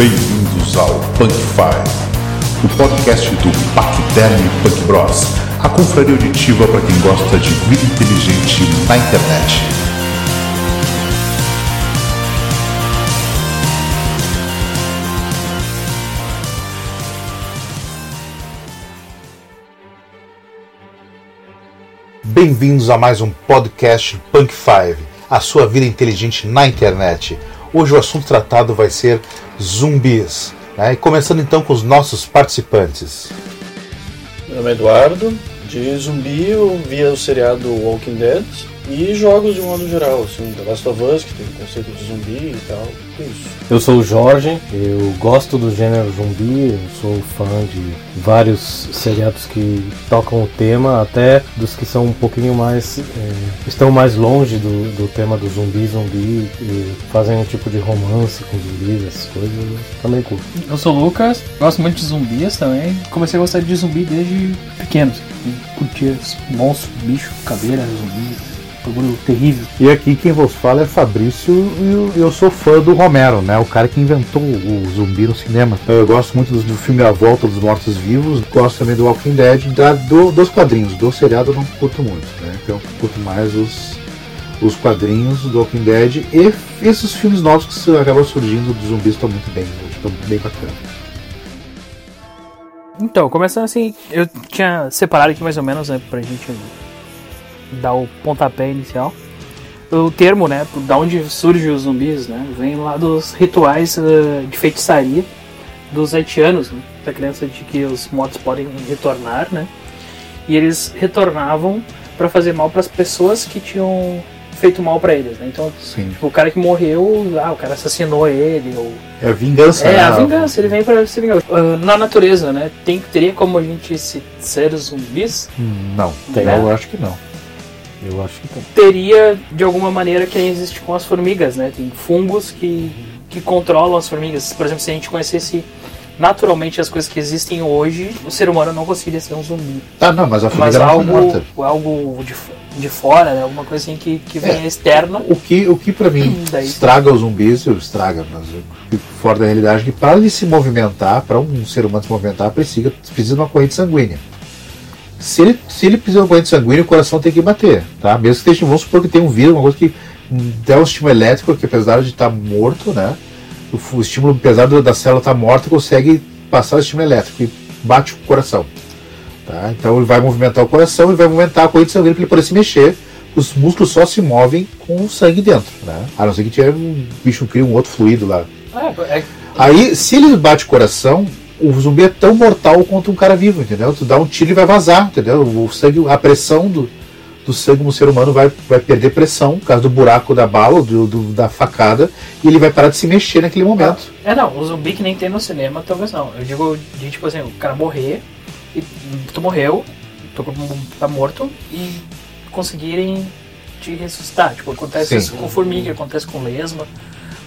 Bem-vindos ao Punk Five, o podcast do Pacderm Punk Bros, a confraria auditiva para quem gosta de vida inteligente na internet. Bem-vindos a mais um podcast Punk Five, a sua vida inteligente na internet. Hoje o assunto tratado vai ser zumbis. Né? E começando então com os nossos participantes. Meu nome é Eduardo. De zumbi eu via o seriado Walking Dead e jogos de modo geral, assim, The Last of Us, que tem o conceito de zumbi e tal. Isso. Eu sou o Jorge, eu gosto do gênero zumbi, eu sou fã de vários seriados que tocam o tema, até dos que são um pouquinho mais. É, estão mais longe do, do tema do zumbi, zumbi, e fazem um tipo de romance com zumbis, essas coisas, eu também curto. Eu sou o Lucas, gosto muito de zumbis também. Comecei a gostar de zumbi desde pequeno. Curtia monstros, bicho, caveira, zumbi, bagulho terrível. E aqui quem vos fala é Fabrício e eu, eu sou fã do Romero, né? O cara que inventou o zumbi no cinema. Eu gosto muito do, do filme A Volta dos Mortos Vivos, gosto também do Walking Dead, da, do, dos quadrinhos, do seriado eu não curto muito, né? Então eu curto mais os, os quadrinhos do Walking Dead e esses filmes novos que acabam surgindo dos zumbis estão muito bem, estão bem bacana. Então, começando assim, eu tinha separado aqui mais ou menos, né, pra gente dar o pontapé inicial. O termo, né, da onde surgem os zumbis, né, vem lá dos rituais uh, de feitiçaria dos haitianos, né, da crença de que os mortos podem retornar, né, e eles retornavam para fazer mal para as pessoas que tinham feito mal para eles, né? Então, tipo, o cara que morreu, ah, o cara assassinou ele, ou É a vingança, é, né? a vingança, ele vem pra se vingar. Ah, na natureza, né? Tem, teria como a gente se, ser zumbis? Hum, Não, Tem, eu né? acho que não. Eu acho que não. Teria, de alguma maneira, que existe com as formigas, né? Tem fungos que, que controlam as formigas. Por exemplo, se a gente conhecesse naturalmente as coisas que existem hoje, o ser humano não conseguiria ser um zumbi. Ah, não, mas a Mas formiga não foi algo, morta. algo de, de fora, né? Alguma coisa assim que, que venha externa. O que, o que pra mim Daí- estraga os zumbis, eu estraga, mas eu fora da realidade que para ele se movimentar, para um ser humano se movimentar, precisa, precisa de uma corrente sanguínea. Se ele, se ele precisa de uma corrente sanguínea, o coração tem que bater, tá? Mesmo que esteja, vamos supor que tem um vírus, uma coisa que dá um estímulo elétrico, que apesar de estar morto, né? O, o estímulo, apesar da célula estar morta, consegue passar o estímulo elétrico e bate o coração. Tá? Então ele vai movimentar o coração, ele vai movimentar a corrente sanguínea para ele poder se mexer. Os músculos só se movem com o sangue dentro, né? A não ser que tiver um bicho cria um outro fluido lá. É, é, Aí, se ele bate o coração, o zumbi é tão mortal quanto um cara vivo, entendeu? Tu dá um tiro e vai vazar, entendeu? O sangue, a pressão do, do sangue no ser humano vai, vai perder pressão por causa do buraco da bala, do, do- da facada, e ele vai parar de se mexer naquele momento. É, não, o zumbi que nem tem no cinema, talvez não. Eu digo de tipo assim, o cara morrer, e tu morreu, tu tá morto, e conseguirem te ressuscitar. Tipo, acontece Sim. isso com formiga, acontece com lesma,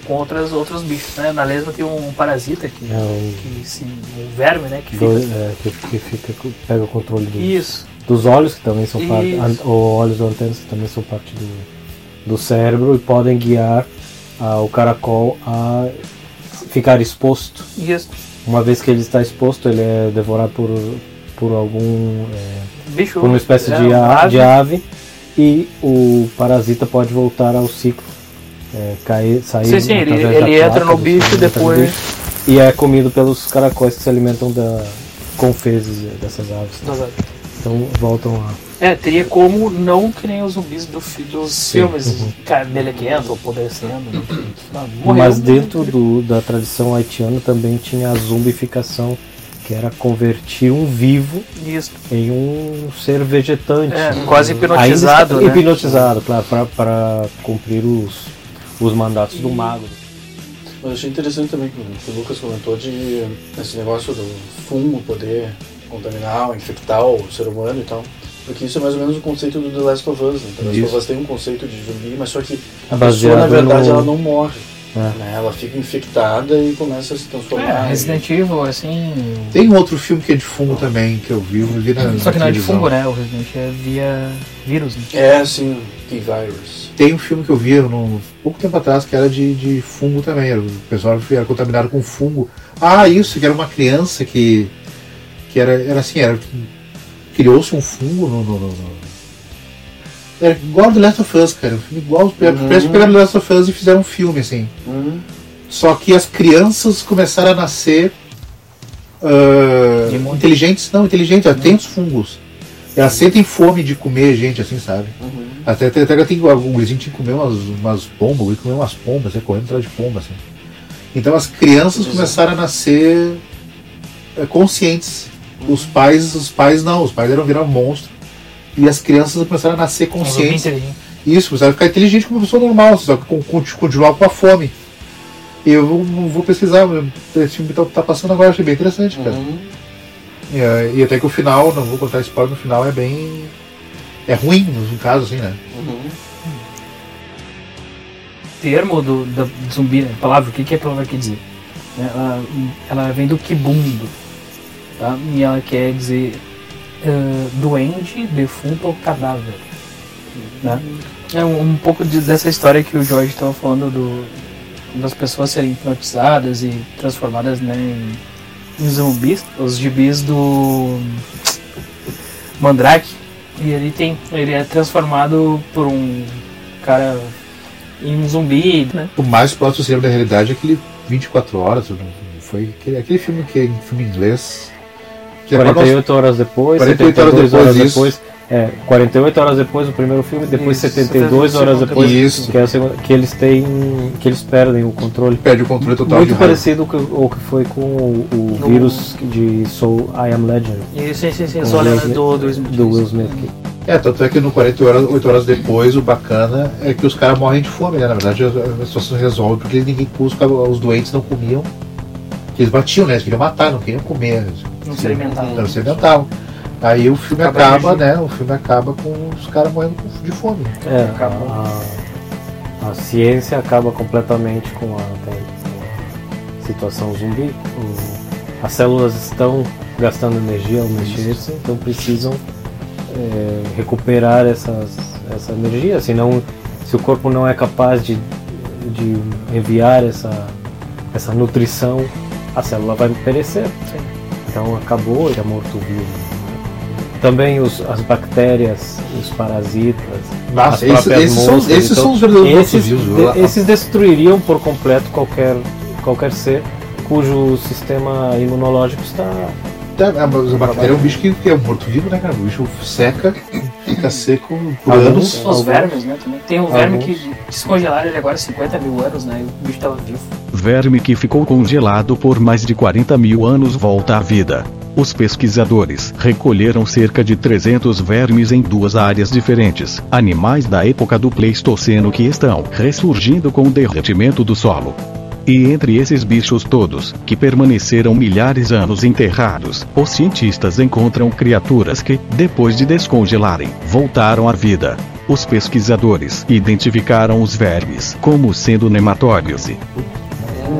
com outras, outros bichos, né? Na lesma tem um parasita que, É um, que se, um verme, né? Que do- fica. é, que, que fica, pega o controle do, Isso. dos olhos, que também são parte, an- ou olhos ou antenas, que também são parte do, do cérebro e podem guiar o caracol a ficar exposto. Isso. Uma vez que ele está exposto, ele é devorado por, por algum. é, Bicho. por uma espécie é, de, uma a- ave. de ave e o parasita pode voltar ao ciclo. É, cair, sair Sim, sim, ele- ele entra placa no bicho e entra depois- bicho, e é comido pelos caracóis que se alimentam da, com fezes dessas aves. Então voltam a. É, teria como não que nem os zumbis do, dos filmes, cara, melequento ou apodrecendo. né? Não, morreu, Mas dentro do, da tradição haitiana também tinha a zumbificação, que era convertir um vivo Isso. em um ser vegetante. É, quase Ainda hipnotizado, né? Hipnotizado, claro, para cumprir os, os mandatos do mago. Mas eu achei interessante também que o- que o Lucas comentou de esse negócio do fungo poder contaminar infectar o ser humano e tal. Porque isso é mais ou menos o conceito do The Last of Us. Né? The Last Isso. of Us tem um conceito de zumbi, mas só que a É pessoa, na verdade, no- ela não morre. Né? Ela fica infectada e começa a se transformar. É, Resident Evil, assim. Tem um outro filme que é de fungo também, que eu vi, eu vi na, Só que na não é de fungo, né? O Resident é via vírus, né? É, assim, T-Virus. Tem um filme que eu vi um, pouco tempo atrás que era de, de fungo também. O pessoal era contaminado com fungo. Ah, isso, que era uma criança que. que era, era assim, era. Criou-se um fungo no. no, no- no- era igual do Last of Us, cara. Um filme igual. Uhum. Parece que pegaram The Last of Us e fizeram um filme, assim. Hum, Só que as crianças começaram a nascer Imunes. inteligentes, não, inteligentes, já tem os fungos. Elas sentem fome de comer gente, assim, sabe? uhum. Até, até, até tem o gurizinho tinha que comer umas, umas pombas, o comeu umas pombas, né, correndo atrás de pomba, assim. Então as crianças começaram a nascer eh, conscientes. Os pais, os pais não, os pais eram virar monstro. E as crianças começaram a nascer conscientes. Isso, começaram a ficar inteligente como uma pessoa normal, só que continuar com a fome. E eu vou, vou pesquisar, esse filme tá, tá passando agora, achei bem interessante, cara. Uhum. E, eh, e até que o final, não vou contar spoiler, no final é bem. É ruim, no caso, assim, né? Uhum. termo do, da zumbi, né? palavra, o que, que a palavra quer dizer? Ela, ela vem do kibundo, tá? E ela quer dizer eh, doente, defunto ou cadáver. Né? É um, um pouco de- dessa história que o Jorge estava falando do, das pessoas serem hipnotizadas e transformadas né, em zumbis. Os gibis do Mandrake. E ele tem. Ele é transformado por um cara em um zumbi, né? O mais próximo seria da realidade é aquele 24 horas, não foi aquele, aquele filme que é em filme inglês. Que é 48 horas depois, 48 horas 72 depois, horas isso. depois. É, 48 horas depois o primeiro filme, depois Isso, 72 horas depois Isso. que, é a segunda- que eles têm que eles perdem o controle. perde o controle total Muito parecido com o que foi com o, o No- vírus de Soul I Am Legend E sim, sim, sim, só do, do do Will Smith. É, tanto é que no 48 horas, 8 horas depois, o bacana é que os caras morrem de fome, né? Na verdade, a, situação se resolve porque ninguém, os, os doentes não comiam. Eles batiam, né? Eles queriam matar, não queriam comer. Não se alimentavam. Não se alimentavam. Aí o filme Acaba acaba, né? O filme acaba com os caras morrendo de fome. É, Acabou. a, a ciência acaba completamente com a, com a situação zumbi. O- as células estão gastando energia ao mexer-se, então precisam é, recuperar essas, essa energia, senão se o corpo não é capaz de, de enviar essa, essa nutrição, a célula vai perecer. Então acabou, ele é morto-vivo. Também os, as bactérias, os parasitas, Nossa, as esses, próprias esses são, moscas, esses então, são os verdadeiros esses, de- esses destruiriam por completo qualquer, qualquer ser cujo sistema imunológico está. Tá, ah, mas a bactéria é um bicho que, que é morto-vivo, né, cara? O bicho seca, fica seco por Alguns- anos. Os vermes, né? Também. Tem um verme Alguns. que descongelaram ele agora há 50 mil anos, né? E o bicho tava vivo. Verme que ficou congelado por mais de 40 mil anos volta à vida. Os pesquisadores recolheram cerca de 300 vermes em duas áreas diferentes, animais da época do Pleistoceno que estão ressurgindo com o derretimento do solo. E entre esses bichos todos, que permaneceram milhares de anos enterrados, os cientistas encontram criaturas que, depois de descongelarem, voltaram à vida. Os pesquisadores identificaram os vermes como sendo nematóides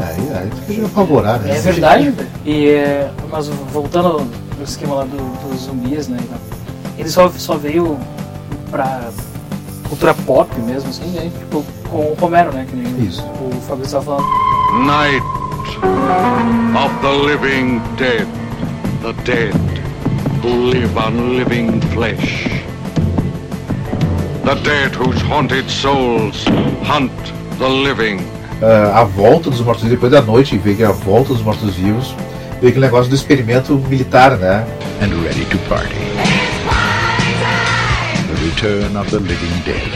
Aí, aí tu quer apavorar, né? É verdade. E, é, mas voltando no esquema lá do- dos zumbis, né? Ele só, só veio pra cultura pop mesmo, assim, né? Tipo, com o Romero, né? Que nem Isso. o Fabrício tava falando. Night of the living dead, the dead who live on living flesh. The dead whose haunted souls hunt the living. Ah, a volta dos mortos-vivos, depois da noite, vê que é a volta dos mortos-vivos, vê aquele negócio do experimento militar, né? and ready to party. The return of the living dead.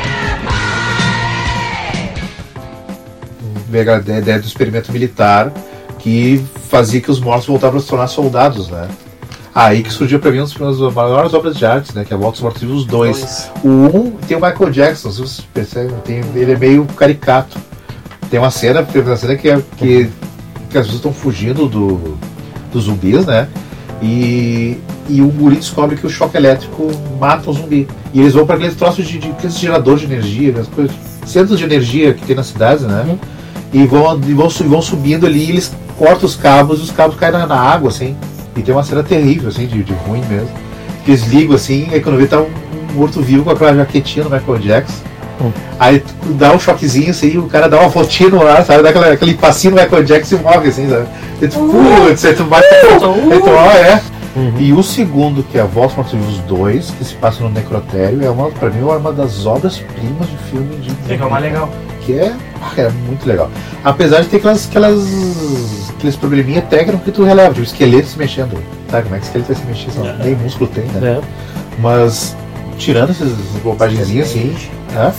Vê a ideia do experimento militar que fazia que os mortos voltavam a se tornar soldados, né? Aí que surgiu pra mim uma das maiores obras de arte, né? Que é a Volta dos Mortos Vivos 2. Dois. O 1 tem o Michael Jackson, vocês percebem? Tem, ele é meio caricato. Tem uma cena, tem uma cena que, é, que, que as pessoas estão fugindo do, dos zumbis, né? E, e o guri descobre que o choque elétrico mata o zumbi. E eles vão para aqueles troços de, de aqueles geradores de energia, aquelas coisas, centros de energia que tem nas cidades, né? Uhum. E vão, e vão, vão subindo ali e eles cortam os cabos e os cabos caem na, na água, assim. E tem uma cena terrível, assim, de, de ruim mesmo. Que eles ligam assim, aí quando vê tá um, um morto-vivo com aquela jaquetinha do Michael Jackson. Aí tu dá um choquezinho assim, o cara dá uma voltinha no ar, sabe? Dá aquela, aquele passinho no Michael Jackson e morre assim, sabe? E tu, putz, aí tu bate aí tu, ó, é. E o segundo, que é Volta para os Vivos 2, que se passa no Necrotério, é uma, pra mim, é uma das obras-primas de filme de. É que é o mais legal. Que é, é muito legal. Apesar de ter aquelas, aquelas aqueles probleminha técnicos que tu releva, tipo esqueleto se mexendo. Tá, como é que o esqueleto vai se mexer? Só Nem músculo tem, né? É. Mas tirando essas bobagenzinhas assim, né?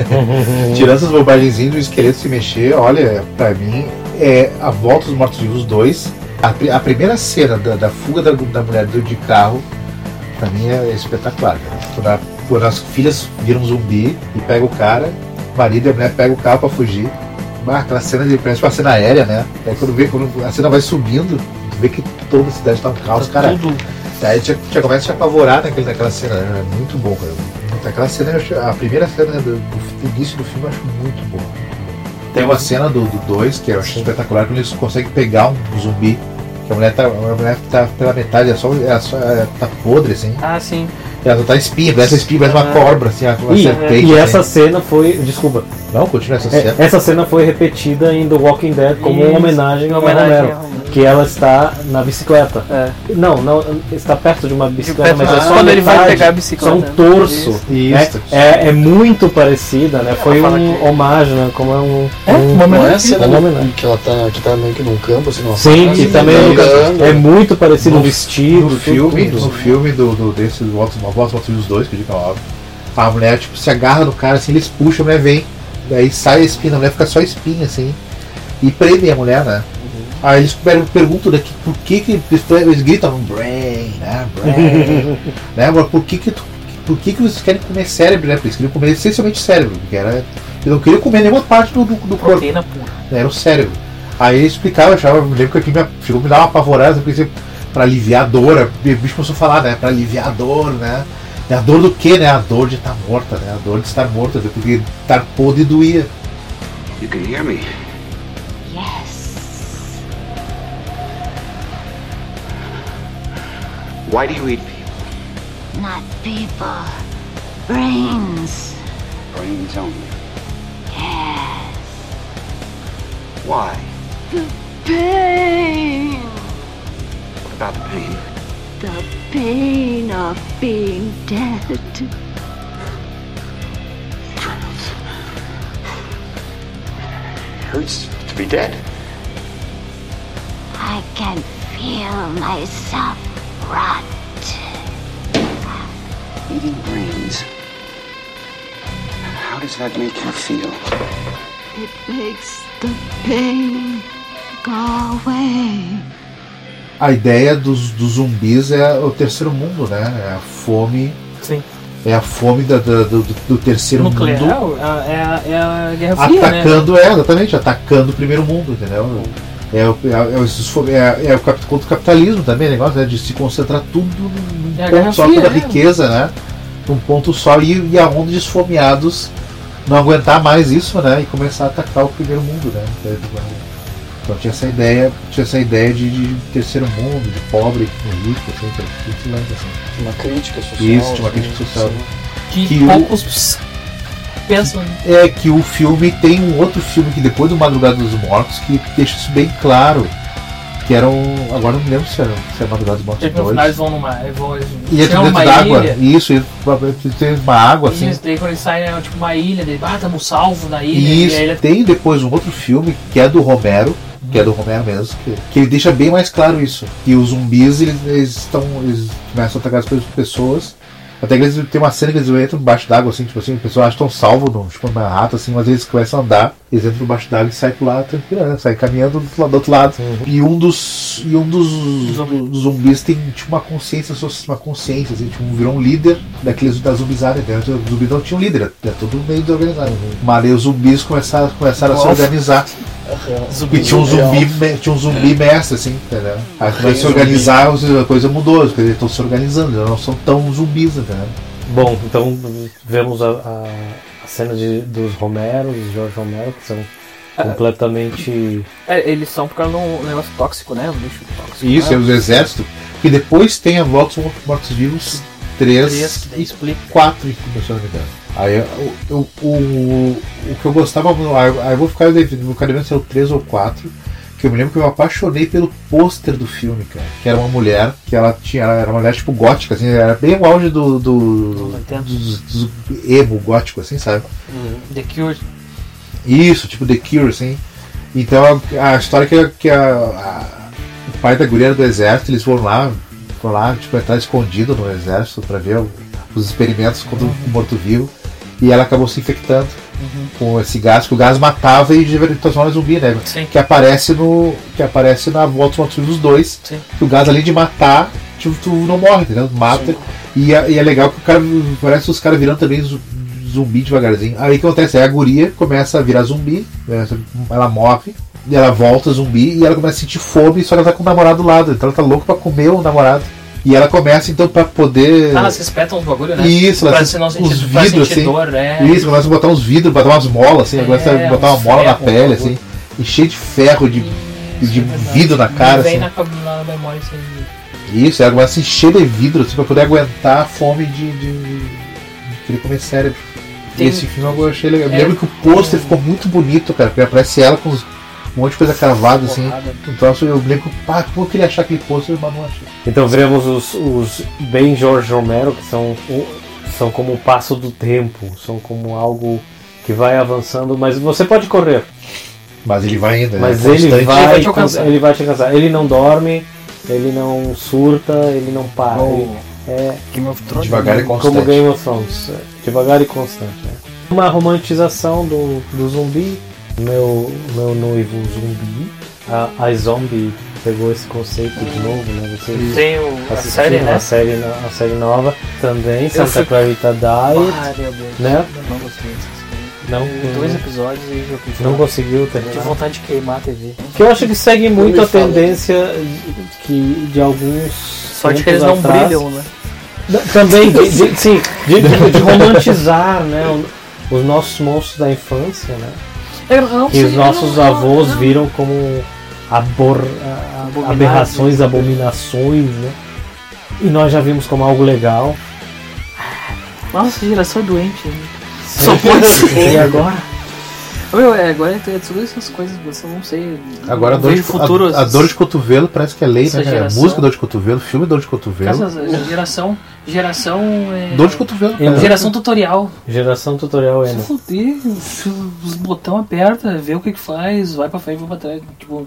tirando essas bobagenzinhas do esqueleto se mexer, olha, pra mim é a volta dos mortos-vivos 2. A, a primeira cena da, da fuga da, da mulher do- de carro, pra mim é espetacular. cara. Quando, a- quando as filhas viram um zumbi e pega o cara, o marido e a mulher pegam o carro pra fugir. Ah, aquela cena de parece uma cena aérea, né? Aí quando, vê, quando a cena vai subindo, tu vê que toda a cidade tá um caos, cara. Tudo. Aí já, já começa a te apavorar naquele, naquela cena, né? é muito bom, cara. Aquela cena, a primeira cena do, do início do filme eu acho muito boa. Tem uma cena do 2 que eu acho espetacular, quando eles conseguem pegar um zumbi, que a mulher tá, a mulher tá pela metade, é só, é só é, tá podre, assim. Ah, sim. Ela só tá espinha, parece espinha, parece uma Ah. cobra, assim, uma E, serpente. e essa cena foi. Desculpa. Não, continua essa É, cena. essa cena foi repetida em The Walking Dead como Isso, uma homenagem ao homenagem Romero. ao Romero. Que ela está na bicicleta. É. Não, não, está perto de uma bicicleta, perto- mas é só quando ele vai pegar a bicicleta. Só um torso. Isso. É, é, é muito parecida, né? Foi um que- homenagem, né? Como é um. É, um- uma Não é a homenagem. cena Uma homenagem. que ela tá, que tá meio que num campo, assim, numa Sim, fase, e também andando. é muito parecido o No- vestido. No filme, tudo. no filme do, do desse do Votos dos dois, que eu digo é óbvio, a mulher tipo, se agarra no cara assim, eles puxam, a mulher vem, daí sai a espinha, a mulher fica só espinha assim, e prendem a mulher, né? Aí eles per- perguntam daqui por que que eles, gritam brain, né? Brain, né? Agora, por que que tu, por que que vocês querem comer cérebro, né? Porque eles queriam comer essencialmente cérebro, porque era eles não queriam comer nenhuma parte do, do, do corpo né, era o cérebro. Aí ele explicava, eu achava, eu lembro que aqui me, chegou a me dar uma apavorada, porque pra aliviar a dor, o bicho começou a falar, né? Pra aliviar a dor, né? É a dor do quê, né? A dor de estar morta, né? A dor de estar morta, porque estar podre doía. You can hear me. Yes. Why do you eat people? Not people. Brains. Brains only. Yes. Why? Pain. About the pain? The pain of being dead. Hurts to be dead. I can feel myself rot. Eating brains. How does that make you feel? It makes the pain go away. A ideia dos, dos zumbis é o terceiro mundo, né? É a fome. Sim. É a fome da- da- do, do terceiro Nuclear mundo. é a, é a- é a Guerra Fria, né? atacando, é, exatamente, atacando o primeiro mundo, entendeu? É, o- é, é, é, é o contra o capitalismo também, o negócio né, de se concentrar tudo num É ponto só, toda a né? riqueza, né? Num ponto só e, e a onda de esfomeados não aguentar mais isso, né? E começar a atacar o primeiro mundo, né? Então tinha essa ideia, tinha essa ideia de, de terceiro mundo, de pobre, rico, assim, muito lance, assim. Uma crítica social. Isso, tinha uma assim, crítica social. sim. Que, que o- poucos pensam. é que o filme tem um outro filme que depois do Madrugada dos Mortos que deixa isso bem claro. Que era um. Agora não me lembro se era, se era Madrugada dos Mortos Tipo, no 2. final eles vão numa. eles vão- eles E entra dentro d'água. Isso, tem uma água assim. Isso, daí quando eles saem, é tipo uma ilha, daí, ah, estamos salvos na ilha. Isso, E aí ele tem depois um outro filme que é do Romero, que é do Romero mesmo, que, que ele deixa bem mais claro isso. Que os zumbis eles, eles estão. Eles começam a atacar as pessoas. Até que eles tem uma cena que eles entram embaixo d'água, assim, tipo assim, o pessoal acha que estão salvos no, tipo, na rata, assim, mas eles começam a andar, eles entram embaixo d'água e saem pro lado tranquilo, né? Saem caminhando do, do outro lado. E um dos. E um dos, dos zumbis tem tipo uma consciência, uma consciência, assim, tipo, virou um líder daqueles da zumbizada, entendeu? Os zumbis não tinham líder, é tudo meio desorganizado. Mas aí os zumbis começaram, começaram a se organizar. Zumbi E tinha um zumbi, me- tinha um zumbi mestre, assim, entendeu? Aí começa a se organizar, a coisa mudou, eles estão se organizando, eles não são tão zumbis, entendeu? Bom, então vemos a, a, a cena de, dos Romeros, de Jorge Romero, que são completamente. É, eles são por causa de um negócio tóxico, né? Um lixo tóxico. Isso, né? é os exércitos. E depois tem a Volta aos Mortos-Vivos 3 Três que daí explica. 4, se eu não me engano. Aí eu- eu- o, o que eu gostava, aí eu vou ficar no carimento se é o 3 ou 4, que eu me lembro que eu me apaixonei pelo pôster do filme, cara. Que era uma mulher, que ela tinha, ela era uma mulher tipo gótica, assim, era bem o auge do. do, 80. dos- dos emo gótico, assim, sabe? The Cure. Isso, tipo The Cure, assim. Então a, a história que, que a, a- o pai da guria era do exército, eles foram lá, foram lá, tipo, entrar escondido no exército pra ver os experimentos contra o morto-vivo. E ela acabou se infectando com esse gás, que o gás matava e transformava em zumbi, né? Sim. Que aparece no. Que aparece na Volta Mortos-Vivos 2. Sim. Que o gás, além de matar, tipo, tu não morre, entendeu? Mata. E, é- e é legal que o cara. Parece os caras virando também zumbi devagarzinho. Aí o que acontece? Aí a guria começa a virar zumbi, né? ela morre, e ela volta zumbi e ela começa a sentir fome, só que ela tá com o namorado do lado, então ela tá louca pra comer o namorado. E ela começa então pra poder. Ah, elas espetam uns bagulho, né? Isso, pra ela se não os pra vidros assim. dor, né? Isso, começa a botar uns vidros, botar umas molas, assim, É, começa a botar uma uns mola na pele, assim, e cheio de ferro, de, Isso, de é vidro na cara, Vem assim. na, na memória isso aí. Isso, ela começa a se encher de vidro, assim, pra poder aguentar a fome de, de, de querer comer cérebro. Tem- Esse filme eu achei legal. Eu É. lembro que o pôster ficou muito bonito, cara, porque aparece ela com uns- um monte de coisa cravada, assim. Porrada. Um troço, eu lembro que, pá, como eu queria achar aquele pôster, mas não achei. Então veremos os, os bem George Romero, que são, o- são como o passo do tempo, são como algo que vai avançando, mas você pode correr, Mas ele vai ainda, mas é ele vai, vai te alcançar. ele vai te alcançar. Ele não dorme, ele não surta, ele não para. Oh. Ele é Game of Thrones. Devagar e como constante. Game of Thrones, devagar e constante. é. Uma romantização do, do zumbi, meu, meu noivo zumbi, a, a zombie pegou esse conceito de novo, né? Você Tem o, a série, né? a série, a série nova também, Eu Santa fui- Clarita Diet, Ah, meu Deus. né? Não gostei. Não, Dois episódios e não conseguiu Tive terminar. vontade de queimar a TV. Que eu acho que segue muito a tendência que de alguns. Só de que eles não atrás- brilham, né? Também, de, de- sim, de, de- de romantizar né, os nossos monstros da infância, né? Não Que sei, os nossos não- avós não- viram como abor, aberrações, abominações, né? E nós já vimos como algo legal. Nossa, geração é doente. né? Só pode ser. E agora? Meu, é, agora é todas essas coisas, você não sei. Agora a não dor, de, futuro. a, a dor de cotovelo parece que é lei, né? geração- Música dor de cotovelo, filme dor de cotovelo. Essa geração. Geração. É, Dor de cotovelo, cara. Geração tutorial. Geração tutorial Se Eno. fuder, os botão aperta, vê o que que faz, vai pra frente, vai pra trás. Tipo,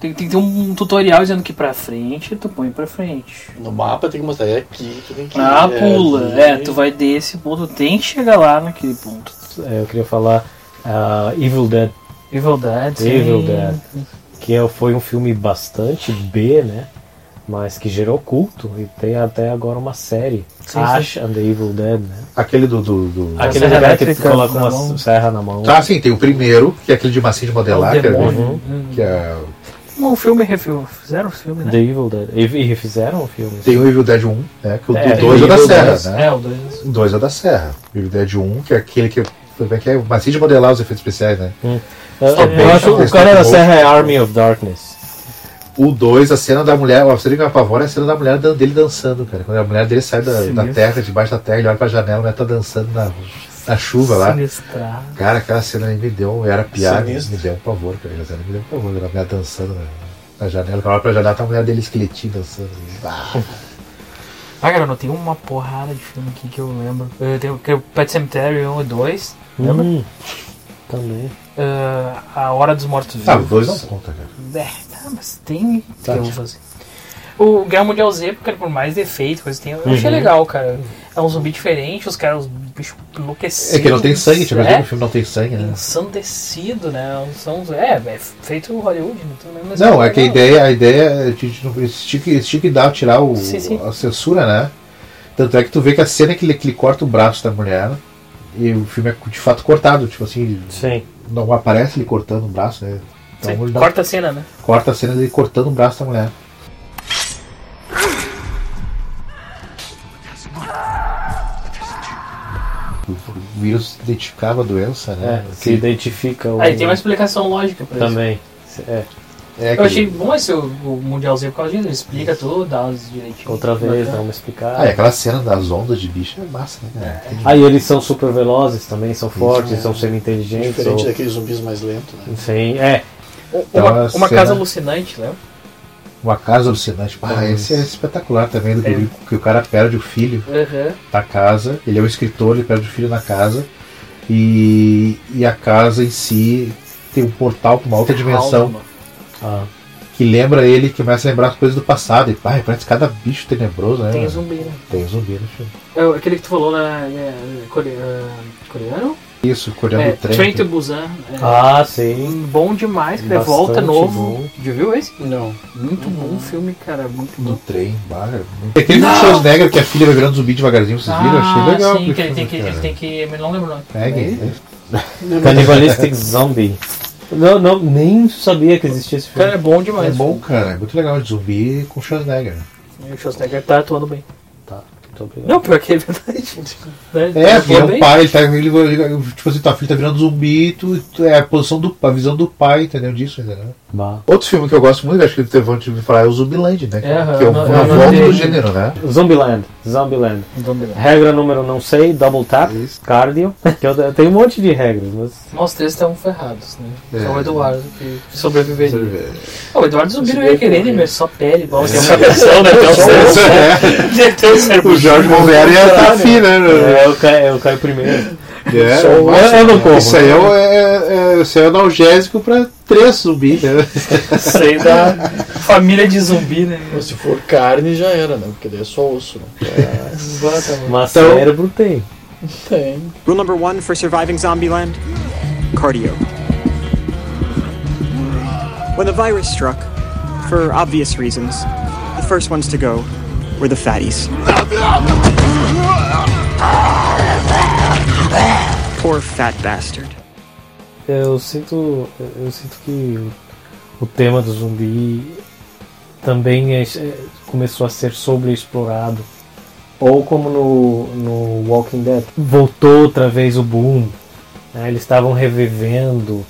tem, tem que ter um tutorial dizendo que pra frente, tu põe pra frente. No mapa tem que mostrar, é aqui, tu tem que Ah, é pula. É, tu vai desse ponto, tem que chegar lá naquele ponto. É, Eu queria falar ah, Evil Dead, Evil Dead. sim. Evil Dead. que é- foi um filme bastante B, né? Mas que gerou culto e tem até agora uma série, Sim, Ash and the Evil Dead, né? Aquele do. do, do... Aquele serra lugar que coloca uma mão. serra na mão. Ah, sim, tem o primeiro, que é aquele de massinha de modelar, É que é, demônio. que é- Um filme refiu. Fizeram o filme, né? The Evil Dead. E, refizeram o filme. tem o Evil Dead 1, né? Que o É, 2 é, Evil da Serra, Dead, né? É, o 2. O 2 é da Serra. O Evil Dead 1, que é aquele que, como é que é? De modelar os efeitos especiais, né? Eu, eu bem, acho tá o cara da serra é Army of Darkness. O 2, a cena da mulher, a cena que me apavora é a cena da mulher dele dançando, cara. Quando a mulher dele sai da, da terra, debaixo da terra, ele olha pra janela, a mulher tá dançando na, na chuva lá. Sinistrar. Cara, aquela cena aí me deu, era piada, Sinistro. me deu um pavor, cara. Aquela cena me deu um pavor, a mulher dançando na, na janela. Quando eu olho pra janela, tá a mulher dele esqueletinho dançando. Ah, Ah, cara, eu tenho uma porrada de filme aqui que eu lembro. Eu tenho que é o Pet Cemetery 1 e 2. Lembra? Hum, também. Ah, a Hora dos Mortos Vivos. ah, 2 não conta, cara. É, tá, mas tem Tá. que eu vou fazer. O Guerra Mundial Z, cara, por mais defeito, coisa tem, eu achei Uhum. legal, cara. É um zumbi diferente, os caras, os bichos enlouquecidos. É que não tem sangue, tipo, é, o filme não tem sangue, né? ensandecido, né? São, é, é feito Hollywood, né? Então, mas Não, é que a ideia, a ideia é a gente não- eles tinham que, dar, tirar o, Sim, sim. a censura, né? Tanto é que tu vê que a cena é que ele, que ele corta o braço da mulher e o filme é de fato cortado, tipo assim, Sim. não aparece ele cortando o braço, né? Então Sim, corta a cena, né? corta a cena dele cortando o braço da mulher. o vírus identificava a doença, É, né? se Que- identifica o. Aí tem uma explicação lógica pra isso. Também. É, é Eu achei bom esse o, o Mundialzinho por causa disso, ele explica tudo, dá os direitinho. outra vez, dá uma explicada. Ah, e aquela cena das ondas de bicho é massa, né? Tem- Aí eles são super velozes também, são fortes, são semi-inteligentes. Diferente ou- daqueles zumbis mais lentos, né? Sim, é. Uma, Então, uma cena- casa alucinante, lembra? Uma casa alucinante. Ah, esse é espetacular também, do É. que o cara perde o filho Uhum. da casa. Ele é um escritor, ele perde o filho na casa. E, e a casa em si tem um portal para uma outra dimensão Calma. Ah, que lembra ele, que começa a lembrar as coisas do passado. E pai, parece cada bicho tenebroso, né? Tem mano? zumbi, né? Tem zumbi no filme. É, aquele que tu falou lá, é, core- é, coreano? Isso, coreano É, do trem. Train to Busan. É, ah, sim. Bom demais, que volta novo. bom. Já viu esse? Não. Muito bom filme, cara, muito No bom. trem, barra. Tem aquele do Schwarzenegger que a filha vai virando zumbi devagarzinho, vocês viram? Achei legal. Ah, sim, que ele tem que, ele tem que, não lembro o nome. Pegue. Cannibalistic Zombie. Não, não, nem sabia que existia esse Cara, filme. é bom demais. É bom, cara. É muito legal de zumbi com Schwarzenegger. E o Schwarzenegger tá atuando bem. Tá, muito obrigado. Não, pior que é verdade. Né? É, Tá porque é o pai, ele tá, ele, ele- tipo assim, tua filha tá virando zumbi, tu, tu- é a posição do a visão do pai, entendeu? Disso, entendeu? Bah. Outro filme que eu gosto muito, acho que teve antes de falar, é o Zumbiland, né? É, que é o volta do gênero, né? Zombieland. Zombieland. Zumbiland. Regra número não sei, double tap, Isso. cardio. Eu, eu tenho um monte de regras, mas. Nós três estão ferrados, né? É. Só o Eduardo que sobreviveria. Ah, o Eduardo zumbi não ia querer, né? Mas só pele, igual É. tem uma versão, né? Tem um cérebro. Deve ter um cérebro. O Jorge Monvera ia estar afim, né? É, eu, caio, eu caio primeiro. É, eu, mas- eu não corro. Isso aí é, o- é, é, isso aí é analgésico pra três zumbis, né? Sei da família de zumbi, né? Se for carne, já era, né? Porque daí é só osso, né? Exatamente. Mas Então- cérebro tem. Tem. Rule number one for surviving Zombieland cardio. When the virus struck, for obvious reasons, the first ones to go were the fatties. Poor fat bastard. Eu sinto. Eu sinto que o, tema do zumbi também é- é- começou a ser sobreexplorado. Ou como no, no Walking Dead, voltou outra vez o boom. né? Eles estavam revivendo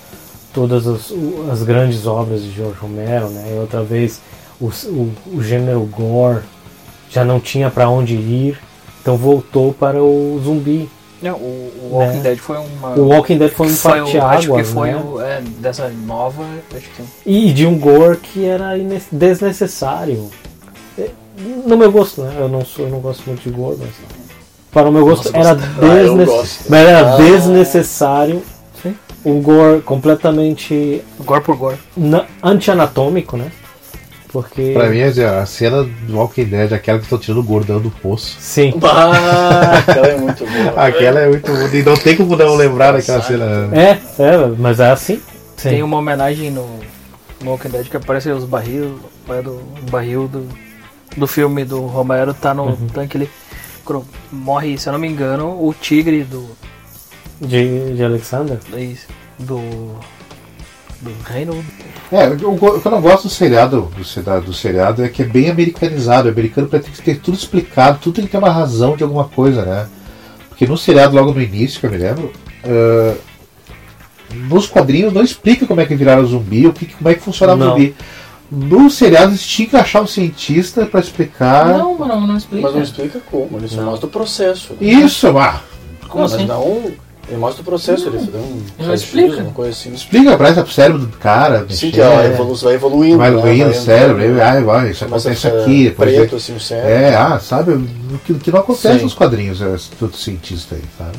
todas as, as grandes obras de George Romero, né? E outra vez o, o, o gênero gore já não tinha para onde ir, então voltou para o zumbi. Não, o, o Walking Né? Dead foi uma. O Walking Dead foi um o, acho que foi né? o, é, dessa nova. Acho que E de um gore que era desnecessário. É, No meu gosto, né? Eu não, sou, eu não gosto muito de gore, mas. Para o meu gosto Nossa, era. Ah, era Ah. desnecessário. Um gore completamente gore por gore. na- anti-anatômico, né? Porque. Pra mim, assim, a cena do Walking Dead, aquela que estão tirando o gordão do poço. Sim. Ah, aquela é muito boa. Aquela é muito. E não tem como não lembrar daquela cena. É, é, mas é assim. Sim. Tem uma homenagem no, no Walking Dead que aparece os barril, é do o barril do, do filme do Romero tá no tanque ele cro- morre, se eu não me engano, o tigre do De, de Alexander? do do reino. É, o que eu- o que eu não gosto do seriado, do seriado, do seriado é que é bem americanizado. O americano pra ter que ter tudo explicado, tudo tem que ter uma razão de alguma coisa, né? Porque no seriado, logo no início, que eu me lembro, ah, nos quadrinhos não explica como é que viraram zumbi, o que, como é que funcionava o Não. zumbi. No seriado eles tinham que achar um cientista pra explicar. Não, mas não, não explica. Mas não explica como, ele só Não. mostra o processo. né? Isso, ah, Como Não, mas assim? não. Ele mostra o processo, ele dá um. Explica. Uma coisa assim. explica, parece pro cérebro do cara. Sim, mexer, que ela evolu vai evoluindo. vai né? evoluindo o Vai cérebro, entrando, aí, ai, vai, isso começa a acontece aqui. depois Preto, assim, o cérebro. É, ah, sabe? O que, o que não acontece Sim. nos quadrinhos, é, todo cientista aí, sabe?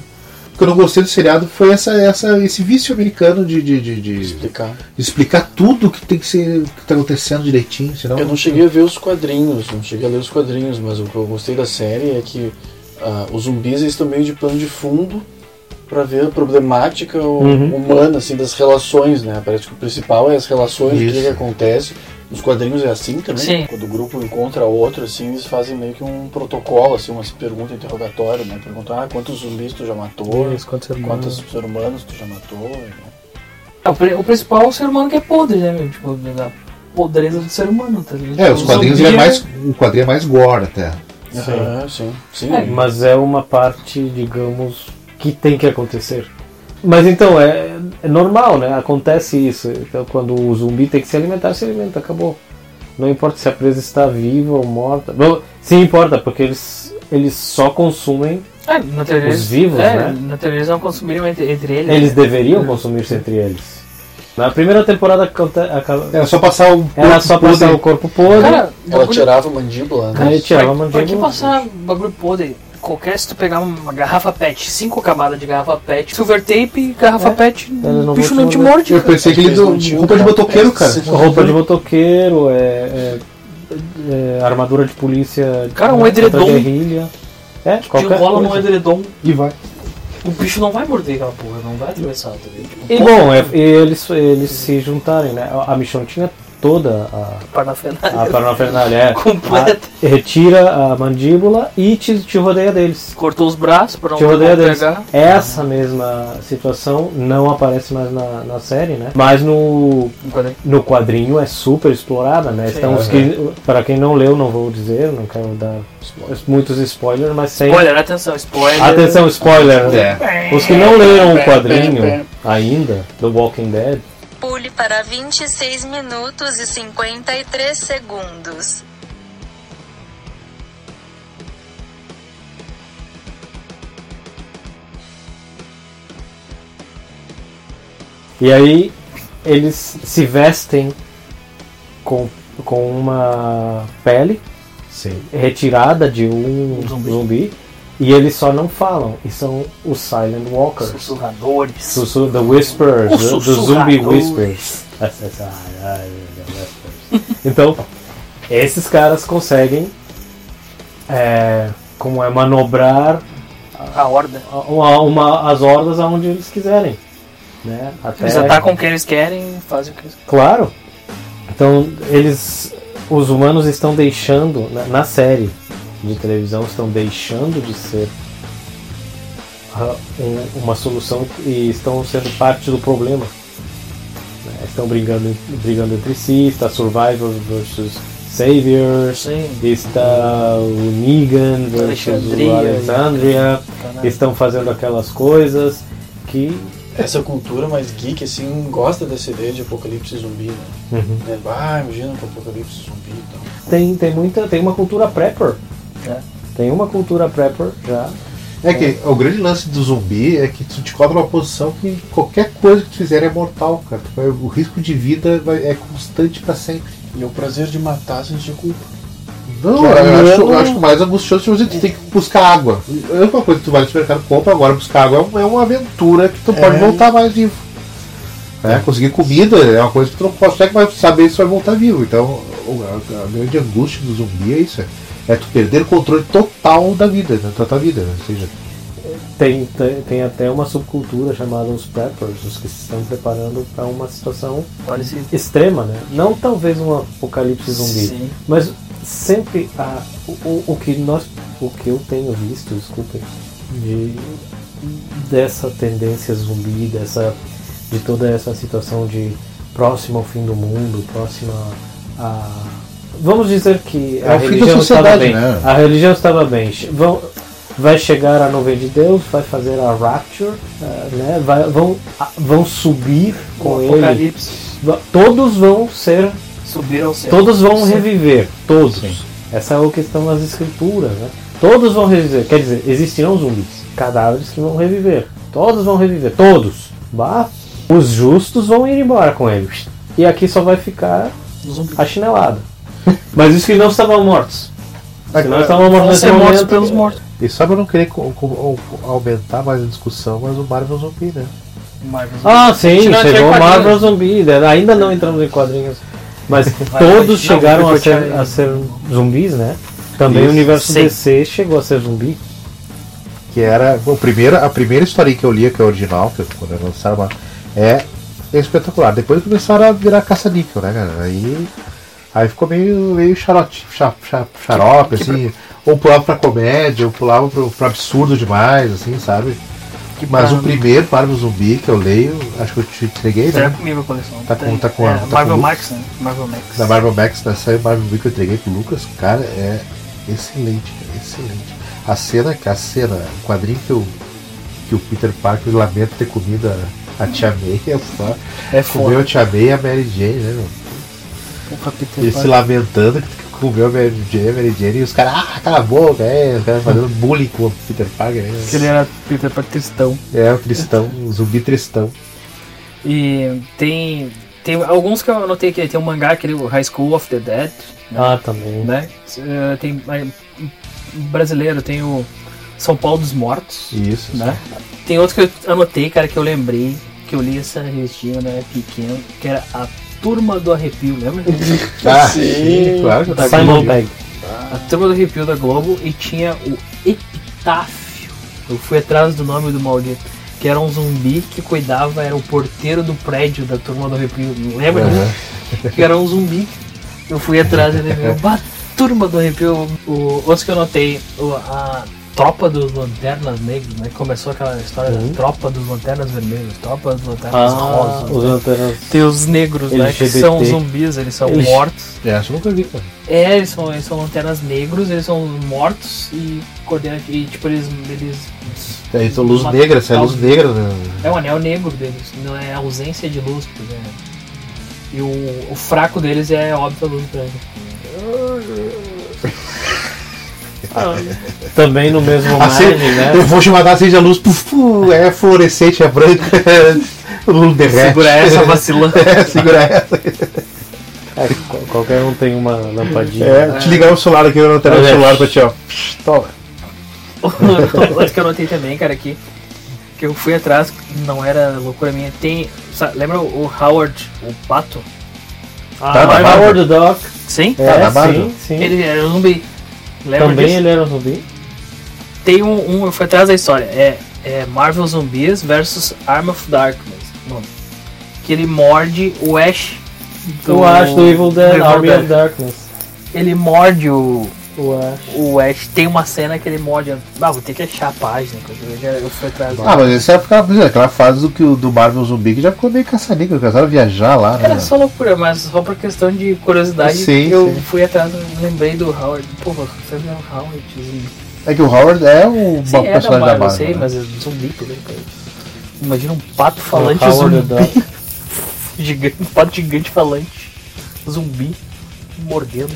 O que eu não gostei do seriado foi essa, essa, esse vício americano de, de, de, de Explicar. explicar tudo que tem que ser que tá acontecendo direitinho, senão. Eu não cheguei a ver os quadrinhos, não cheguei a ler os quadrinhos, mas o que eu gostei da série é que ah, os zumbis eles estão meio de plano de fundo pra ver a problemática Uhum. humana, assim, das relações, né? Parece que o principal é as relações, o que, que acontece. Nos quadrinhos é assim também. Sim. Quando o grupo encontra outro, assim, eles fazem meio que um protocolo, assim, umas perguntas, interrogatório, né? Perguntam, ah, quantos zumbis tu já matou? Isso, quantos seres Quantos humanos? seres humanos tu já matou? É, o, pri- o principal é o ser humano que é podre, né, meu? Tipo, da podreza do ser humano, tá ligado? É, os quadrinhos é mais. O quadrinho é mais gore até. Sim. sim. sim. Mas é uma parte, digamos, que tem que acontecer. Mas então, é, é normal, né? Acontece isso. Então, quando o zumbi tem que se alimentar, se alimenta, acabou. Não importa se a presa está viva ou morta. Bom, sim importa, porque eles, eles só consumem. É, na teoria, Os vivos, é, né? Na teoria eles não consumiriam entre, entre eles. Eles deveriam consumir-se entre eles. Na primeira temporada Era só passar um era só corpo passar podre. o corpo podre. Cara, Ela bagulho- tirava a mandíbula, né? Aí tirava a pra, pra que mandíbula. passar bagulho podre? Qualquer, se tu pegar uma garrafa pet, cinco camadas de garrafa pet, silver tape, garrafa pet, Eles não o bicho não te te morde. Eu pensei que ele tinham roupa de cara. motoqueiro, cara. Roupa de motoqueiro, é, é- é armadura de polícia. Cara, um edredom. guerrilha. É, Te qualquer enrola num edredom, E vai. o bicho não vai morder aquela porra, não vai atravessar, tá? Tipo, E bom, é, e eles, eles se juntarem, né? A Michonne tinha toda a, Parafernália. a parafernália. é. Completa. A- retira a mandíbula e te, te rodeia deles. Cortou os braços pra não Te rodeia deles. pegar. Essa mesma situação não aparece mais na, na série, né? Mas no, Quadrinho. no quadrinho é super explorada, né? Sim. Então, os que, para quem não leu, não vou dizer, não quero dar muitos spoilers, mas tem. Spoiler, atenção, spoiler. Atenção, spoiler! É. Os que não leram o quadrinho ainda, do Walking Dead, para 26 minutos e 53 segundos. E aí eles se vestem com, com uma pele Sim. retirada de um Zumbi. zumbi. E eles só não falam. E são os Silent Walkers. Sussurradores. Sussu- the Whispers, Os the, the Zombie sussurradores. Whispers. Então, esses caras conseguem é, como é manobrar A horda. uma, uma- as hordas aonde eles quiserem. Né? Até, Eles atacam quem eles querem e fazem o que eles querem. Claro. Então, eles. Os humanos estão deixando, na, na série de televisão, estão deixando de ser ah, um- uma solução e estão sendo parte do problema. né? Estão brigando, brigando entre si, está Survivors versus Saviors, Sim. está o Negan versus Alexandria. o Alexandria, estão fazendo aquelas coisas que. Essa cultura mais geek, assim, gosta dessa ideia de apocalipse zumbi, né? Uhum. É, Ah, imagina com apocalipse zumbi e tal. Tem, tem muita. Tem uma cultura prepper. É. Tem uma cultura prepper já. É que o grande lance do zumbi é que tu te coloca numa posição que qualquer coisa que tu fizer é mortal, cara. O risco de vida vai- é constante pra sempre. E o prazer de matar sem ter culpa. Não, Que eu é acho, eu acho que o mais angustioso é você ter que buscar água. É uma coisa que tu vai no supermercado compra, agora buscar água é uma- é uma aventura que tu pode É. voltar mais vivo. Né? Conseguir comida é uma coisa que tu não consegue mais saber se vai voltar vivo. Então, a grande angústia do zumbi é isso: é, é tu perder o controle total da vida, da tua vida. né? Ou seja, Tem, tem, tem até uma subcultura chamada os preppers, os que se estão preparando para uma situação Parecido. extrema, né? Não talvez um apocalipse zumbi, Sim. mas sempre a, o, o- o que nós, o que eu tenho visto, desculpem, de dessa tendência zumbi, dessa de toda essa situação de próximo ao fim do mundo, próxima a vamos dizer que É a religião estava bem, né? a religião estava bem, vão vai chegar a nuvem de Deus, vai fazer a rapture, eh, né? Vai, vão vão subir com O ele, apocalipse. Todos vão ser Subir ao céu. Todos vão Sim. reviver, todos. Essa é o que estão nas escrituras, né? Todos vão reviver, quer dizer, existirão zumbis, cadáveres que vão reviver. Todos vão reviver, todos. Bah, os justos vão ir embora com eles. E aqui só vai ficar a chinelada. Mas os que não estavam mortos. Os que não estavam mortos nesse ser mortos momento. pelos mortos. E só pra não querer aumentar mais a discussão, mas o Marvel Zumbi, né? Marvel. Ah, sim, não chegou o. Marvel Zumbi. né? Ainda não entramos em quadrinhos. Mas Vai, todos. Não, chegaram vou a ser, a ser zumbis, né? Também Isso. o universo Sim. DC chegou a ser zumbi. Que era o primeiro, a primeira historinha que eu li, que é original, que quando eu lançaram uma, é espetacular. Depois começaram a virar caça-níquel, né, cara? Aí, aí ficou meio, meio xarote, xa- xa- xarope, assim. Ou pulava pra comédia, ou pulava pro, pro absurdo demais, assim, sabe? Mas o primeiro Marvel Zumbi que eu leio, acho que eu te entreguei, Será né? comigo a coleção? Tá com- tá com a- É, tá com Marvel o- Max, né? Marvel Max. Da Marvel Max, né? Saiu o Marvel Zumbi que eu entreguei pro Lucas, cara, é excelente, cara, excelente. A cena, que a cena, o quadrinho que eu que o Peter Parker lamenta ter comido a, a Tia May. É foda. É Comeu foda. a Tia May e a Mary Jane, né, meu? Porra, Peter Ele se lamentando que comeu a Mary Jane, Mary Jane e os caras, ah, cala a boca, é, os caras fazendo bullying com o Peter Parker, né? Porque ele era Peter Parker tristão. É, o tristão, o zumbi tristão. E tem, tem alguns que eu anotei aqui. Tem um mangá, aquele High School of the Dead. Ah, também. Né? Eh, Tem eh, brasileiro, tem o São Paulo dos Mortos. Isso. Né? Tem outro que eu anotei, cara, que eu lembrei, que eu li essa revistinha era pequeno, que era a Turma do Arrepio, lembra? Ah, sim, claro eu tava Simon. Pegg. A Turma do Arrepio da Globo e tinha o Epitáfio. Eu fui atrás do nome do maldito. Que era um zumbi que cuidava, era o porteiro do prédio da Turma do Arrepio. Lembra disso? Que era um zumbi. Eu fui atrás e ele Turma do Arrepio. O, outros que eu notei, o- a Tropa dos Lanternas Negros, né? Começou aquela história da Tropa dos Lanternas Vermelhas, Tropa dos Lanternas Ah, Rosas. os né? lanternas. Tem os negros, né? Que LGBT. são zumbis, eles são Eles- mortos. É, essa eu nunca vi, cara. É, eles são, eles são lanternas negros, eles são mortos e coordenam e tipo eles. eles É, então luz negra, é luz negra, né? é o anel negro deles, não é ausência de luz, por exemplo. E o, o fraco deles é óbvio a luz branca. Também no mesmo Assim, margem, né? Eu vou te matar, acende a luz, puf, puf, é fluorescente, é branca, o luz derrete. Segura essa vacilando. É, segura essa. É, qual- qualquer um tem uma lampadinha. É, te ligar o celular aqui, eu não tenho o celular pra ti, ó. Toma. Outro que eu notei também, cara, aqui. Que eu fui atrás, não era loucura minha. Tem. sabe, lembra o Howard, o pato? Ah, Tá Howard the Duck. Sim? É, Tá sim, sim. Ele era um zumbi. Lembra Também disso? ele era um zumbi. Tem um, um. Fui atrás da história. É, é Marvel Zumbis versus Arm of Darkness. o nome. Que ele morde o Ash. O Ash do Evil Dead, Army of Darkness. Ele morde o. O Ash. O Ash. Tem uma cena que ele morde. Ah, vou ter que achar a página. Eu, eu fui atrás. Ah, mas essa é aquela, aquela fase do, que, o- do Marvel Zumbi que já ficou meio caça-níquel, começaram a viajar lá, né? Era só loucura, mas só por questão de curiosidade Sim, eu sim. fui atrás, eu lembrei do Howard. Pô, você viu o Howard? zumbi. É que o Howard é um Sim, é da personagem da Marvel, eu Marvel. sei, né? mas é zumbi, por exemplo. Imagina um pato falante Howard zumbi. gigante, um pato gigante falante. Zumbi mordendo.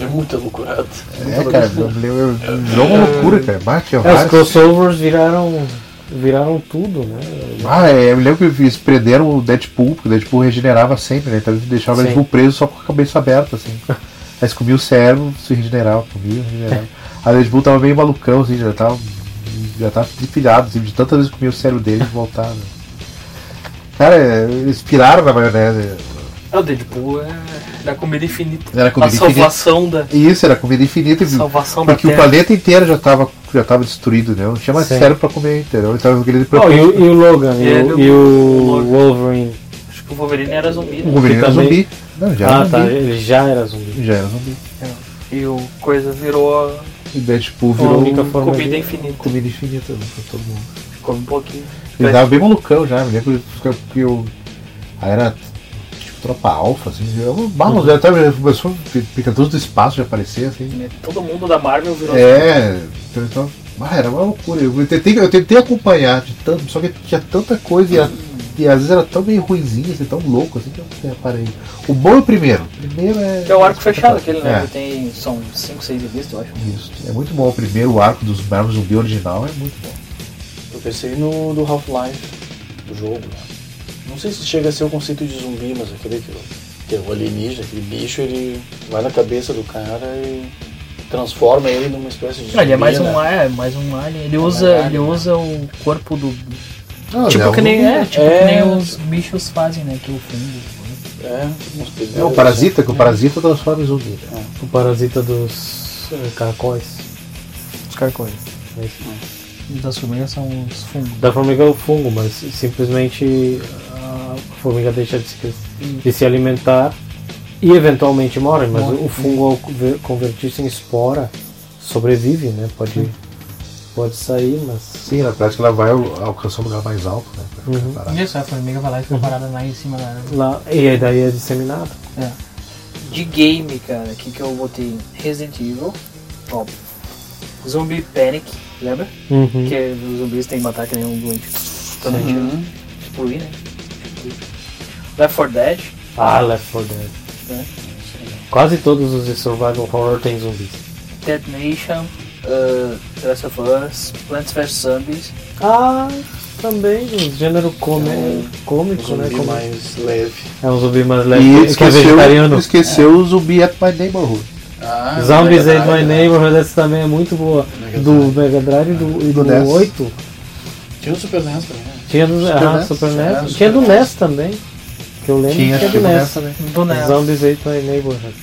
É muita loucurada. É, cara, lembro- virou uma loucura, cara. Bate, É, os vários. crossovers viraram, viraram tudo, né? Ah, é, eu me lembro que eles prenderam o Deadpool, porque o Deadpool regenerava sempre, né? Então eles deixavam o. Deadpool preso só com a cabeça aberta, assim. Aí eles comiam o cérebro, se regenerava, comia, regenerava. Aí o Deadpool tava meio malucão, assim, já tava. Já tava tripilhado, assim, de tantas vezes que comia o cérebro dele e voltava. Cara, é, eles piraram na maionese. É, o Deadpool é da comida infinita. Era comida a infinita. salvação da. Isso, era comida infinita. e- Salvação da porque o Terra. planeta inteiro já tava, já tava destruído, né? Não tinha mais Sim. cérebro pra comer, entendeu? Então aquele Oh, e, o, e o Logan, e, Ele, o, e o o. Wolverine. Acho que o Wolverine era zumbi. O Né? Wolverine era também- zumbi. Não, já era Ah, zumbi. tá, ele já era zumbi. Já era zumbi. E o coisa virou E Deadpool a virou única forma comida de- infinita. comida infinita né, pra todo mundo. Come um pouquinho. Ele tava bem malucão já, me lembro que eu. Aí era tipo tropa alfa, assim. Eu, vamos, já até começou Picantus do espaço já aparecer, assim. Todo mundo da Marvel virou É, então, então ah, era uma loucura. Eu tentei, eu tentei acompanhar de tanto, só que tinha tanta coisa e, a- e às vezes era tão meio ruimzinho, assim, tão louco, assim, que eu parei. O bom é o primeiro. O primeiro é. Que é o arco fechado, aquele, né? É. Que tem. São 5, 6 revistas, eu acho. Isso. É muito bom. O primeiro arco dos Marvel Zumbi original é muito bom. Eu pensei no do Half-Life, do jogo. né? Não sei se chega a ser o conceito de zumbi, mas aquele que, que é o alienígena, aquele bicho, ele vai na cabeça do cara e transforma ele numa espécie de Não, ele é zumbi, mais um, né? é, mais um alien. Ele É usa, alien, ele né? usa o corpo do. Não, tipo ele é que um nem, zumbi, é, né? tipo É. que nem os bichos fazem, né? Que o fungo. É, uns É o parasita, que o parasita transforma em zumbi. né? O parasita dos caracóis. Os carcões. É isso. Das formigas são os fungos. Da formiga é o fungo, mas simplesmente formiga deixa de se, de se alimentar e eventualmente morre, mas Morre. o fungo ao conver- convertir-se em espora sobrevive, né? Pode, pode sair, mas. Sim, na prática ela vai al- alcançar um lugar mais alto, né? Uhum. Isso, a formiga vai lá e fica parada lá em cima da. Lá, e aí daí é disseminado. É. De game, cara, o que, que eu botei? Resident Evil, óbvio. Zombie Panic, Lembra? Uhum. Que os zumbis têm que matar que nem um doente. Uhum. Explodir, né? Left 4 Dead. Ah, Left 4 Dead. né? Quase todos os de survival horror têm zumbis. Dead Nation. Uh, The Last of Us. Plants vs Zombies. Ah, também, um gênero come... um cômico, né? Zumbi Como- mais leve. É um zumbi mais leve E que é esqueceu, vegetariano. esqueceu o zumbi at my neighborhood. Ah, Zombies Mega Ate My né? Neighborhood, essa também é muito boa. Mega Do Mega Drive e do, e do, Do NES. 8. Tinha o Super NES também, né? Tinha do Super ah, NES. Super É, NES. Tinha do. NES também. Que eu lembro Tinha, que é do NES. NES também. Do NES. Zombies Ate My Neighborhood.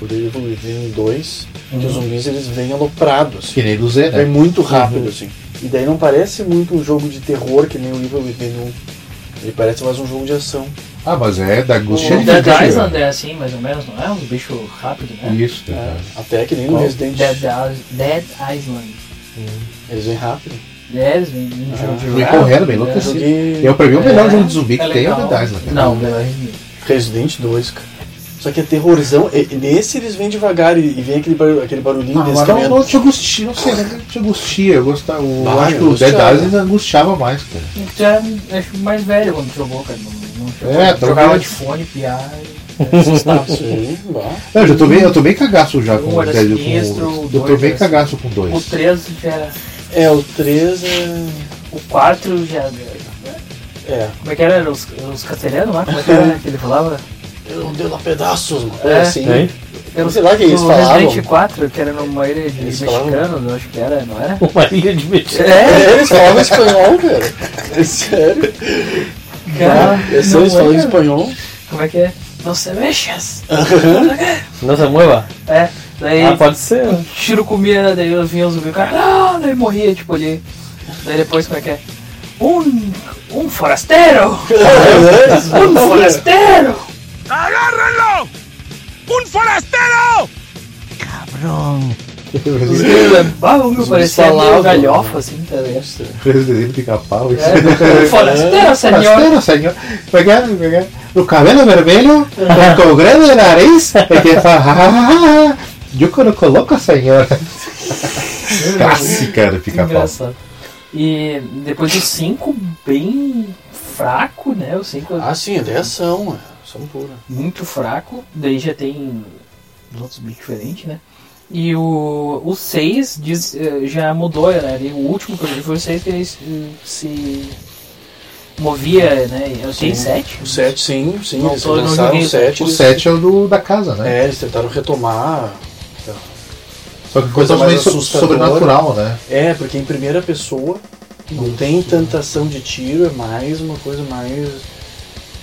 O Evil Within 2, que os zumbis eles vêm aloprados. Que nem do Z, É né? muito rápido, assim. E daí não parece muito um jogo de terror que nem o Evil Within 1. Ele parece mais um jogo de ação. Ah, mas é da angústia O de Dead vida, Island é assim, mais ou menos, não é? Um bicho rápido, né? Isso, É, né? até que nem no? Resident Dead, Is- Dead Island. Eles vêm rápido. Dead, um jogo de Vem correndo, bem É. enlouquecido. Joguei Eu, pra mim, o melhor É, jogo de zumbi que é tem é o. Dead Island. cara. Não, melhor Resident. Resident 2, cara. Só que é terrorzão. E- Nesse eles vêm devagar e, e vem aquele, barulho, aquele barulhinho Ah, não, caminhando. não te angustia, não sei, não te angustia. Eu, gostava, eu Vai, acho que o Dead. Island angustiava mais, cara. Tu era acho, mais velho quando jogou, cara. Não, não jogou. É, jogava de fone, piar. assustava. Sim, vá. Eu já tô bem, eu tô bem cagaço já com o Dead o Eu bem cagaço com dois. O 3 já era. É, o 3 é. O 4 já. É. Como é que era? Era Os, os castelhanos lá? Como é que era que ele falava? Eu não deu lá pedaços, mano. É, assim. Tem? Era Sei lá o que eles o falavam. Resident 4, que era numa ilha de Eles mexicanos, eu acho que era, não era? Uma ilha de mexer. É, eles falavam espanhol, cara. É sério. Cara, É sério, não eles falam espanhol. Como é que é? Não se mexas! Não se mueva? É, daí Ah, pode ser. um tiro comia, daí eu vinha os zumbis, o cara, não, daí morria, tipo ali. Daí depois, como é que é? Um, um forasteiro! um forasteiro! Os caras lembravam que parecia meio galhofa, assim, tá ligado? Resident Evil pica-pau. isso. É, um forasteiro, senhor! Forasteiro, senhor. Pegar, pegar o cabelo vermelho, o grande nariz, e que fala, "Ah, ah, ah, eu quando coloco, senhor. Clássica do pica-pau. Engraçado. E depois do 5, bem fraco, né? O 5 Ah, sim, é de ação, é. Ação pura. muito fraco. Daí já tem os outros bichos diferentes, né? E o 6 já mudou, né? E o último que eu vi foi o 6 que ele eh, se movia, né? Eu tenho 7. O 7, sim, sim. Não, eles lançaram o o 7. O 7 é o do, da casa, né? É, eles tentaram retomar. Só que coisa coisa mais sobrenatural, né? É, porque em primeira pessoa não tem tanta ação de tiro, é mais uma coisa mais.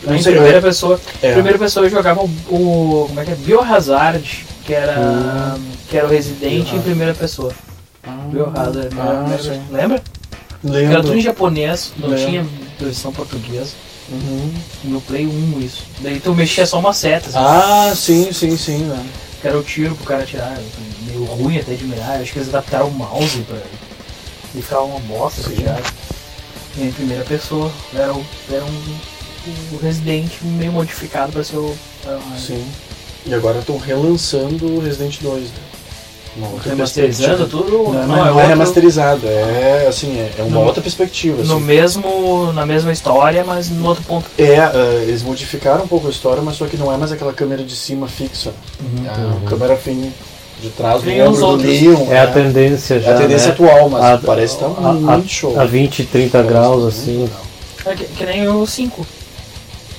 Em Não sei, primeira é- pessoa. É. Primeira pessoa eu jogava o, o- Como é que é? Biohazard, que era. Que era o Resident em primeira pessoa. Biohazard. Ah, né? sim. Lembra? Lembro. Era tudo em japonês, não Lembro. tinha versão portuguesa. Uhum. No Play 1 isso. Daí tu mexia só uma seta, assim, Ah, sim, sim, sim. Né? Que era o tiro pro cara atirar. Meio ruim até de mirar. Acho que eles adaptaram o mouse pra. E ficava uma bosta pra tirar. E em primeira pessoa. Era, o, era um, o Resident meio modificado pra ser o. Sim. E agora estão relançando o Resident 2, né? Outra Remasterizando tudo? Não, Não, não, é é, outro- remasterizado, é assim, é, é uma No- outra perspectiva. No assim. mesmo, na mesma história, mas no outro ponto. É, ah, eles modificaram um pouco a história, mas só que não é mais aquela câmera de cima fixa. É a câmera fim de trás do ombro do outros. Leon. É a né? tendência É já. a tendência né? atual, mas A- parece que tá muito show. A 20, 30 graus assim. É que, que nem o 5.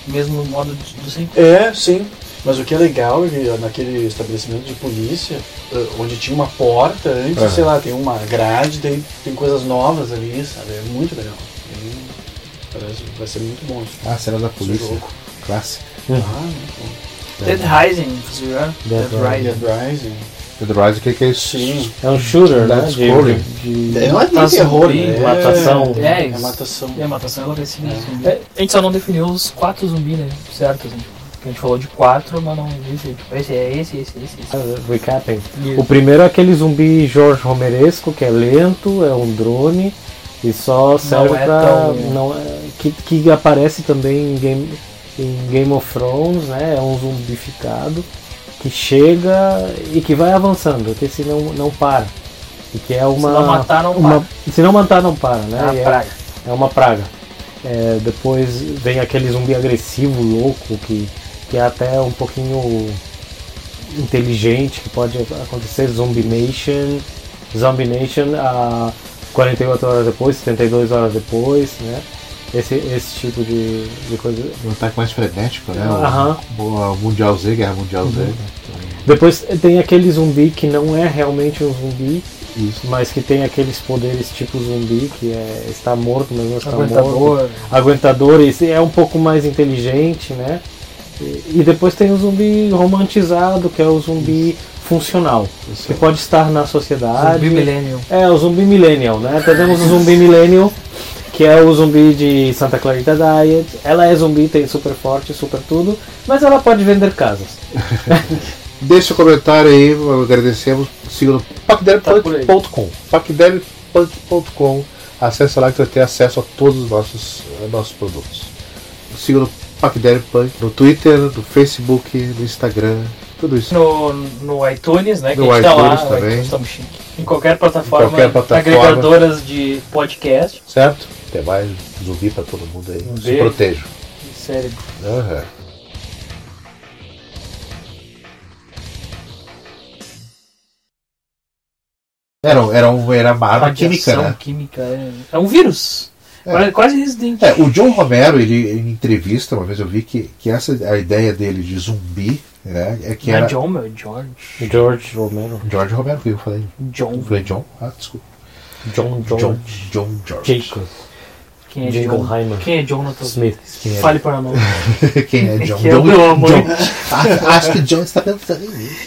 Mesmo modo do 5. É, sim. Mas o que é legal é que naquele estabelecimento de polícia, eh, onde tinha uma porta antes, Aham. sei lá, tem uma grade, tem, tem coisas novas ali, sabe? É muito legal. E parece vai ser muito bom isso. Ah, cena da esse polícia. jogo. Clássico. Ah, muito bom. Dead Rising, vocês viram? Dead Dead Rising. Dead Rising. Dead Rising, que que é isso? Sim. É um shooter, né? De, de- É, não é Matar terror, né? matação. É, É, é matação. É, matação é. É, a gente só não definiu os quatro zumbis, né? Certo, assim. A gente falou de quatro, mas não disse. Tipo, esse é esse, esse, esse, esse. Ah, Recapping. O primeiro é aquele zumbi George Romeresco, que é lento, é um drone e só serve é pra. tão- Não é, que, que aparece também em Game, em Game of Thrones, né? É um zumbificado que chega e que vai avançando, que esse não, não para. E que é uma. não matar, não uma- Se não matar, não para, né? É uma E praga. É uma praga. É, depois vem aquele zumbi agressivo, louco, que, que é até um pouquinho inteligente, que pode acontecer. Zombie Nation. Zombie Nation a 48 horas depois, 72 horas depois, né? Esse, esse tipo de, de coisa. Um ataque mais frenético, né? O- Aham. O, Mundial Z, Guerra Mundial Z. Depois tem aquele zumbi que não é realmente um zumbi, mas que tem aqueles poderes tipo zumbi, que é, está morto, mas não está Aguentador. morto. Aguentador. e é um pouco mais inteligente, né? E, depois tem o zumbi romantizado, que é o zumbi funcional, que pode estar na sociedade. Zumbi millennial. É, o zumbi millennial, né? Temos o zumbi millennial, que é o zumbi de Santa Clarita Diet. Ela é zumbi, tem super forte, super tudo, mas ela pode vender casas. Deixe seu comentário aí, agradecemos. Siga no pacdevpunk.com. pacdevpunk.com. Acesse lá que você vai ter acesso a todos os nossos, eh, nossos produtos. Siga no pacdevpunk no Twitter, no Facebook, no Instagram, tudo isso. No, no iTunes, né? Que No a gente tá lá, iTunes também. iTunes chique. Em qualquer plataforma, qualquer plataforma. agregadoras de podcast. Certo? Tem mais zumbi pra todo mundo aí. Se beijo. Sério. Aham. Era, era, um, era uma arma química, né? química, é, é um vírus. Quase- Quase Resident. É, o John Romero, ele em entrevista, uma vez eu vi que, que essa a ideia dele de zumbi, né, é que Não é era John, meu, é George. George Romero. George Romero, o que eu falei? John. Eu falei John? Ah, desculpa. John John, George. John George. Jacob. Quem é. John? Quem é Jonathan Smith. Quem é? Fale para nós. Quem é John? Que é John, meu amor. John. Ah, acho que John está pensando em mim.